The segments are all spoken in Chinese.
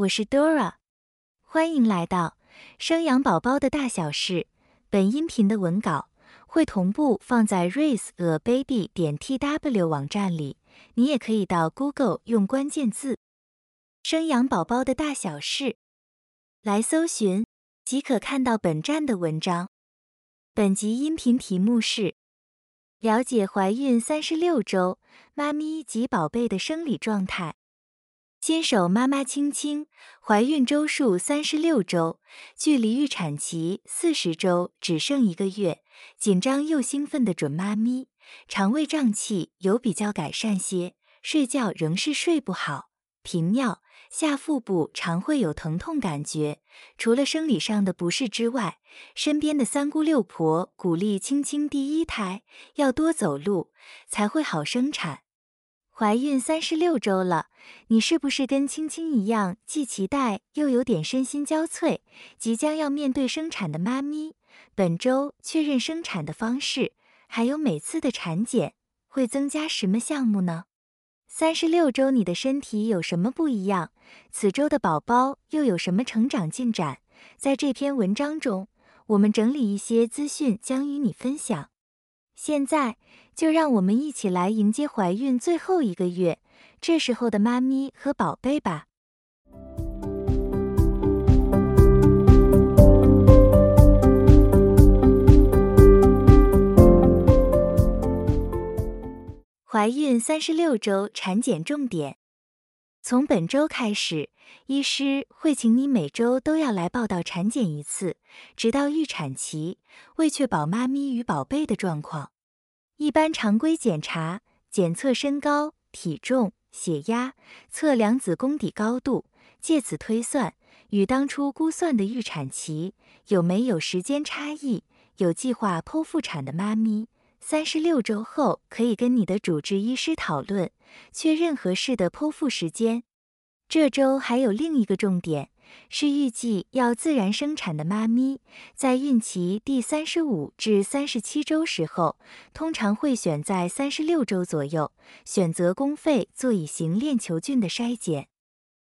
我是 Dora，欢迎来到生养宝宝的大小事。本音频的文稿会同步放在 raiseababy 点 tw 网站里，你也可以到 Google 用关键字“生养宝宝的大小事”来搜寻，即可看到本站的文章。本集音频题目是了解怀孕三十六周妈咪及宝贝的生理状态。新手妈妈青青，怀孕周数三十六周，距离预产期四十周只剩一个月，紧张又兴奋的准妈咪，肠胃胀气有比较改善些，睡觉仍是睡不好，频尿，下腹部常会有疼痛感觉。除了生理上的不适之外，身边的三姑六婆鼓励青青第一胎要多走路，才会好生产。怀孕三十六周了，你是不是跟青青一样，既期待又有点身心交瘁？即将要面对生产的妈咪，本周确认生产的方式，还有每次的产检会增加什么项目呢？三十六周你的身体有什么不一样？此周的宝宝又有什么成长进展？在这篇文章中，我们整理一些资讯，将与你分享。现在就让我们一起来迎接怀孕最后一个月，这时候的妈咪和宝贝吧。怀孕三十六周产检重点：从本周开始，医师会请你每周都要来报道产检一次，直到预产期，为确保妈咪与宝贝的状况。一般常规检查检测身高、体重、血压，测量子宫底高度，借此推算与当初估算的预产期有没有时间差异。有计划剖腹产的妈咪，三十六周后可以跟你的主治医师讨论，确认合适的剖腹时间。这周还有另一个重点。是预计要自然生产的妈咪，在孕期第三十五至三十七周时候，通常会选在三十六周左右选择公费做乙型链球菌的筛检。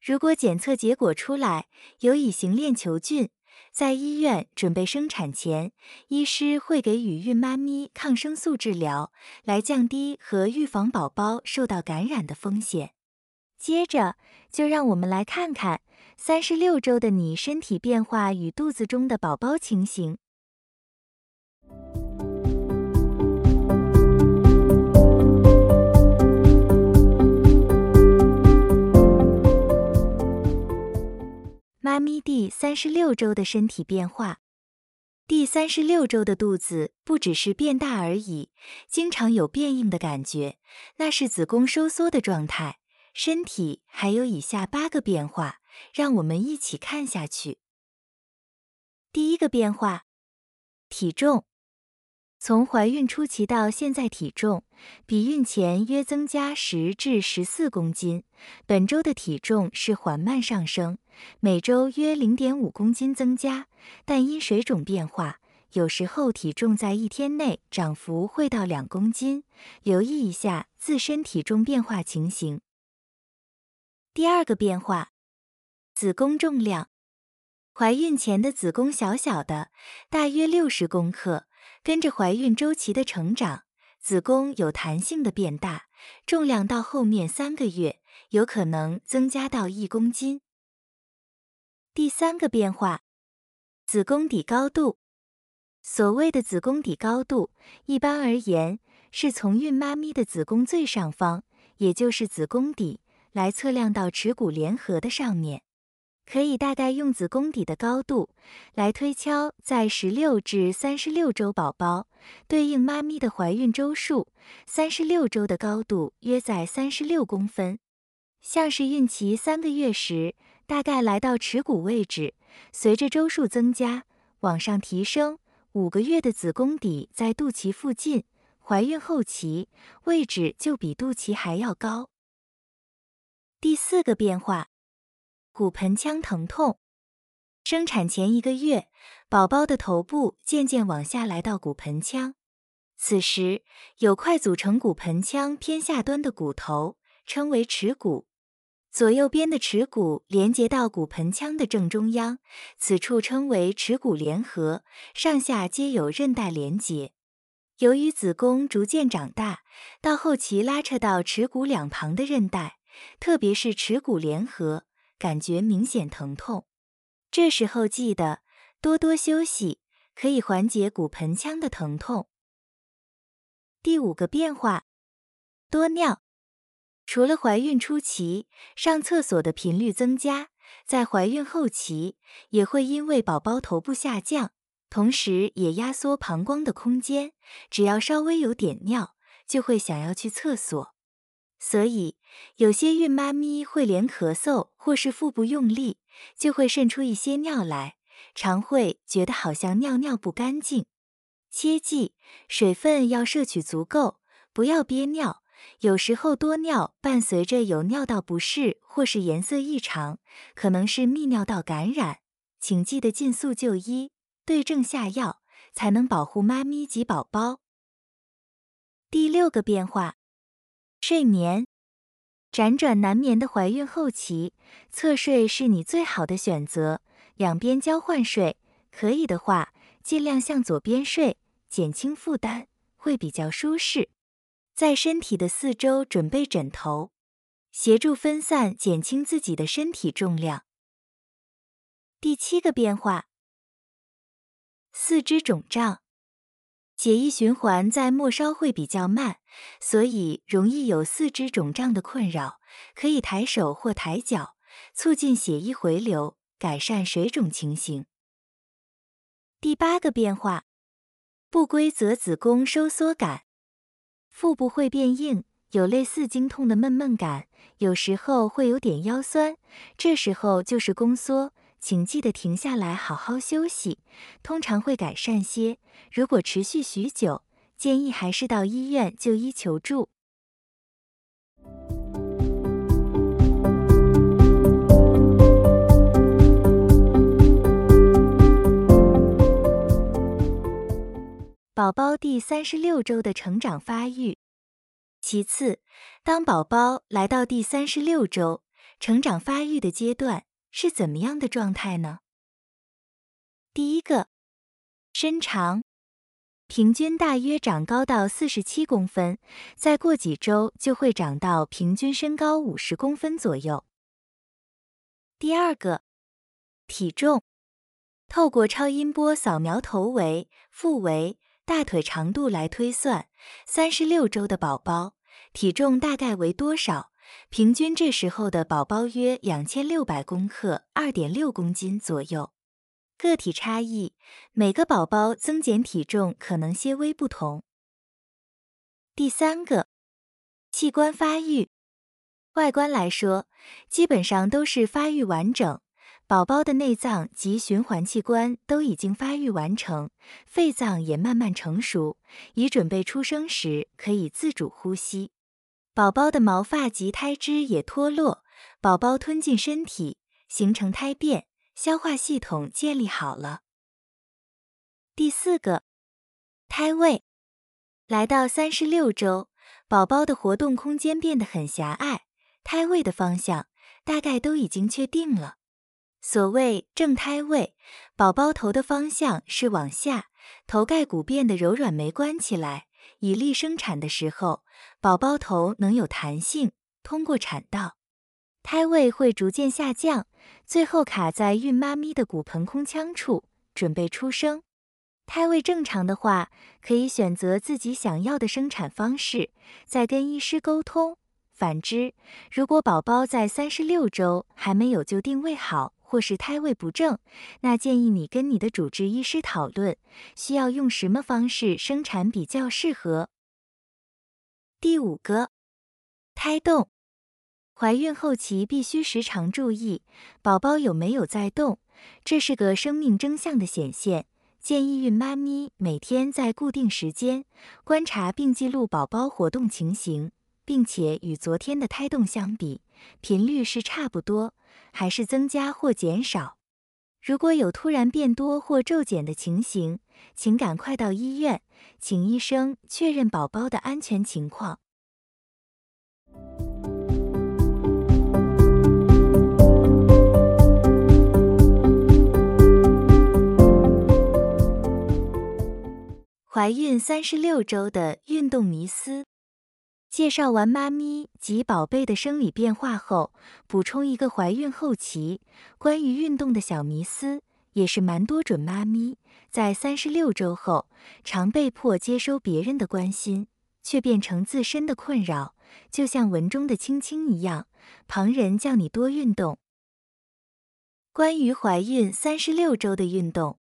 如果检测结果出来有乙型链球菌，在医院准备生产前，医师会给与孕妈咪抗生素治疗，来降低和预防宝宝受到感染的风险。接着，就让我们来看看。三十六周的你身体变化与肚子中的宝宝情形。妈咪第三十六周的身体变化。第三十六周的肚子不只是变大而已，经常有变硬的感觉，那是子宫收缩的状态。身体还有以下八个变化。让我们一起看下去。第一个变化，体重。从怀孕初期到现在，体重比孕前约增加十至十四公斤。本周的体重是缓慢上升，每周约零点五公斤增加，但因水肿变化，有时候体重在一天内涨幅会到两公斤。留意一下自身体重变化情形。第二个变化。子宫重量，怀孕前的子宫小小的，大约六十公克。跟着怀孕周期的成长，子宫有弹性的变大，重量到后面三个月有可能增加到一公斤。第三个变化，子宫底高度。所谓的子宫底高度，一般而言是从孕妈咪的子宫最上方，也就是子宫底，来测量到耻骨联合的上面。可以大概用子宫底的高度来推敲，在十六至三十六周宝宝对应妈咪的怀孕周数，三十六周的高度约在三十六公分。像是孕期三个月时，大概来到耻骨位置，随着周数增加往上提升，五个月的子宫底在肚脐附近，怀孕后期位置就比肚脐还要高。第四个变化。骨盆腔疼痛，生产前一个月，宝宝的头部渐渐往下来到骨盆腔，此时有块组成骨盆腔偏下端的骨头，称为耻骨。左右边的耻骨连接到骨盆腔的正中央，此处称为耻骨联合，上下皆有韧带连接。由于子宫逐渐长大，到后期拉扯到耻骨两旁的韧带，特别是耻骨联合，感觉明显疼痛。这时候记得多多休息，可以缓解骨盆腔的疼痛。第五个变化，多尿。除了怀孕初期上厕所的频率增加，在怀孕后期也会因为宝宝头部下降，同时也压缩膀胱的空间，只要稍微有点尿，就会想要去厕所。所以有些孕妈咪会连咳嗽或是腹部用力，就会渗出一些尿来，常会觉得好像尿尿不干净。切记水分要摄取足够，不要憋尿。有时候多尿伴随着有尿道不适或是颜色异常，可能是泌尿道感染，请记得尽速就医，对症下药，才能保护妈咪及宝宝。第六个变化，睡眠。辗转难眠的怀孕后期，侧睡是你最好的选择，两边交换睡，可以的话尽量向左边睡，减轻负担，会比较舒适。在身体的四周准备枕头，协助分散、减轻自己的身体重量。第七个变化，四肢肿胀，血液循环在末梢会比较慢，所以容易有四肢肿胀的困扰。可以抬手或抬脚，促进血液回流，改善水肿情形。第八个变化，不规则子宫收缩感。腹部会变硬，有类似经痛的闷闷感，有时候会有点腰酸，这时候就是宫缩，请记得停下来好好休息，通常会改善些。如果持续许久，建议还是到医院就医求助。宝宝第三十六周的成长发育。其次，当宝宝来到第三十六周成长发育的阶段，是怎么样的状态呢？第一个，身长平均大约长高到四十七公分，再过几周就会长到平均身高五十公分左右。第二个，体重透过超音波扫描头围、腹围。大腿长度来推算，三十六周的宝宝体重大概为多少？平均这时候的宝宝约两千六百克，二点六公斤左右。个体差异，每个宝宝增减体重可能些微不同。第三个，器官发育，外观来说，基本上都是发育完整。宝宝的内脏及循环器官都已经发育完成，肺脏也慢慢成熟，已准备出生时可以自主呼吸。宝宝的毛发及胎脂也脱落，宝宝吞进身体，形成胎便，消化系统建立好了。第四个，胎位来到三十六周，宝宝的活动空间变得很狭隘，胎位的方向大概都已经确定了。所谓正胎位，宝宝头的方向是往下，头盖骨变得柔软，没关起来，以利生产的时候，宝宝头能有弹性，通过产道。胎位会逐渐下降，最后卡在孕妈咪的骨盆空腔处，准备出生。胎位正常的话，可以选择自己想要的生产方式，再跟医师沟通。反之，如果宝宝在三十六周还没有就定位好，或是胎位不正，那建议你跟你的主治医师讨论，需要用什么方式生产比较适合。第五个，胎动，怀孕后期必须时常注意宝宝有没有在动，这是个生命征象的显现，建议孕妈咪每天在固定时间观察并记录宝宝活动情形，并且与昨天的胎动相比频率是差不多还是增加或减少。如果有突然变多或骤减的情形请赶快到医院请医生确认宝宝的安全情况。怀孕三十六周的运动迷思介绍完妈咪及宝贝的生理变化后，补充一个怀孕后期关于运动的小迷思，也是蛮多准妈咪在三十六周后常被迫接收别人的关心，却变成自身的困扰，就像文中的青青一样，旁人叫你多运动。关于怀孕三十六周的运动，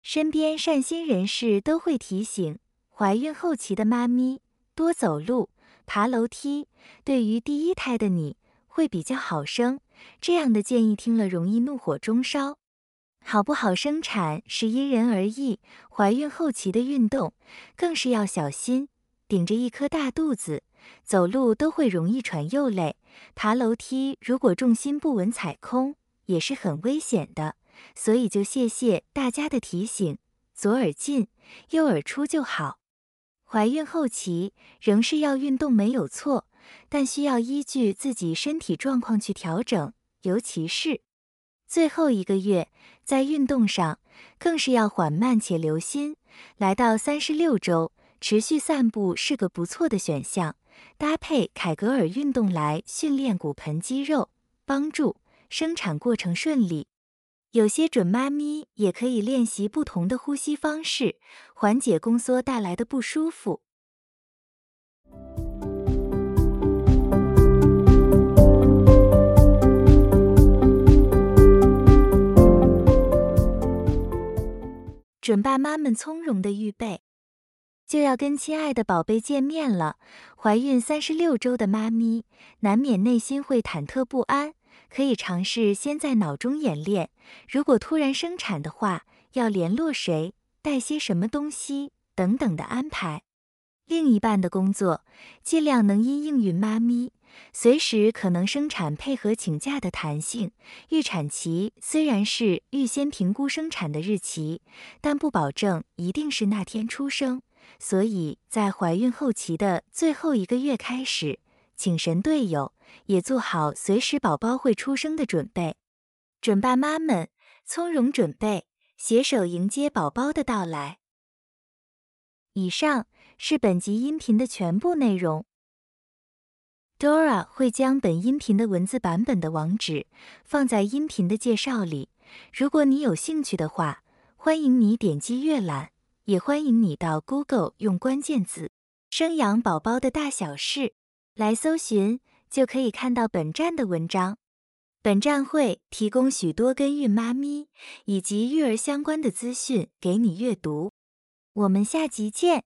身边善心人士都会提醒怀孕后期的妈咪多走路。爬楼梯对于第一胎的你会比较好生，这样的建议听了容易怒火中烧。好不好生产是因人而异，怀孕后期的运动更是要小心。顶着一颗大肚子走路都会容易喘又累，爬楼梯如果重心不稳踩空也是很危险的。所以就谢谢大家的提醒，左耳进右耳出就好。怀孕后期仍是要运动没有错，但需要依据自己身体状况去调整，尤其是最后一个月，在运动上更是要缓慢且留心。来到三十六周，持续散步是个不错的选项，搭配凯格尔运动来训练骨盆肌肉，帮助生产过程顺利。有些准妈咪也可以练习不同的呼吸方式，缓解宫缩带来的不舒服。准爸妈们从容的预备，就要跟亲爱的宝贝见面了。怀孕三十六周的妈咪，难免内心会忐忑不安。可以尝试先在脑中演练，如果突然生产的话，要联络谁，带些什么东西等等的安排。另一半的工作，尽量能因应孕妈咪随时可能生产配合请假的弹性。预产期虽然是预先评估生产的日期，但不保证一定是那天出生，所以在怀孕后期的最后一个月开始。请神队友也做好随时宝宝会出生的准备，准爸妈们从容准备，携手迎接宝宝的到来。以上是本集音频的全部内容。Dora 会将本音频的文字版本的网址放在音频的介绍里，如果你有兴趣的话，欢迎你点击阅览，也欢迎你到 Google 用关键字“生养宝宝的大小事”。来搜寻就可以看到本站的文章。本站会提供许多跟孕妈咪以及育儿相关的资讯给你阅读。我们下集见。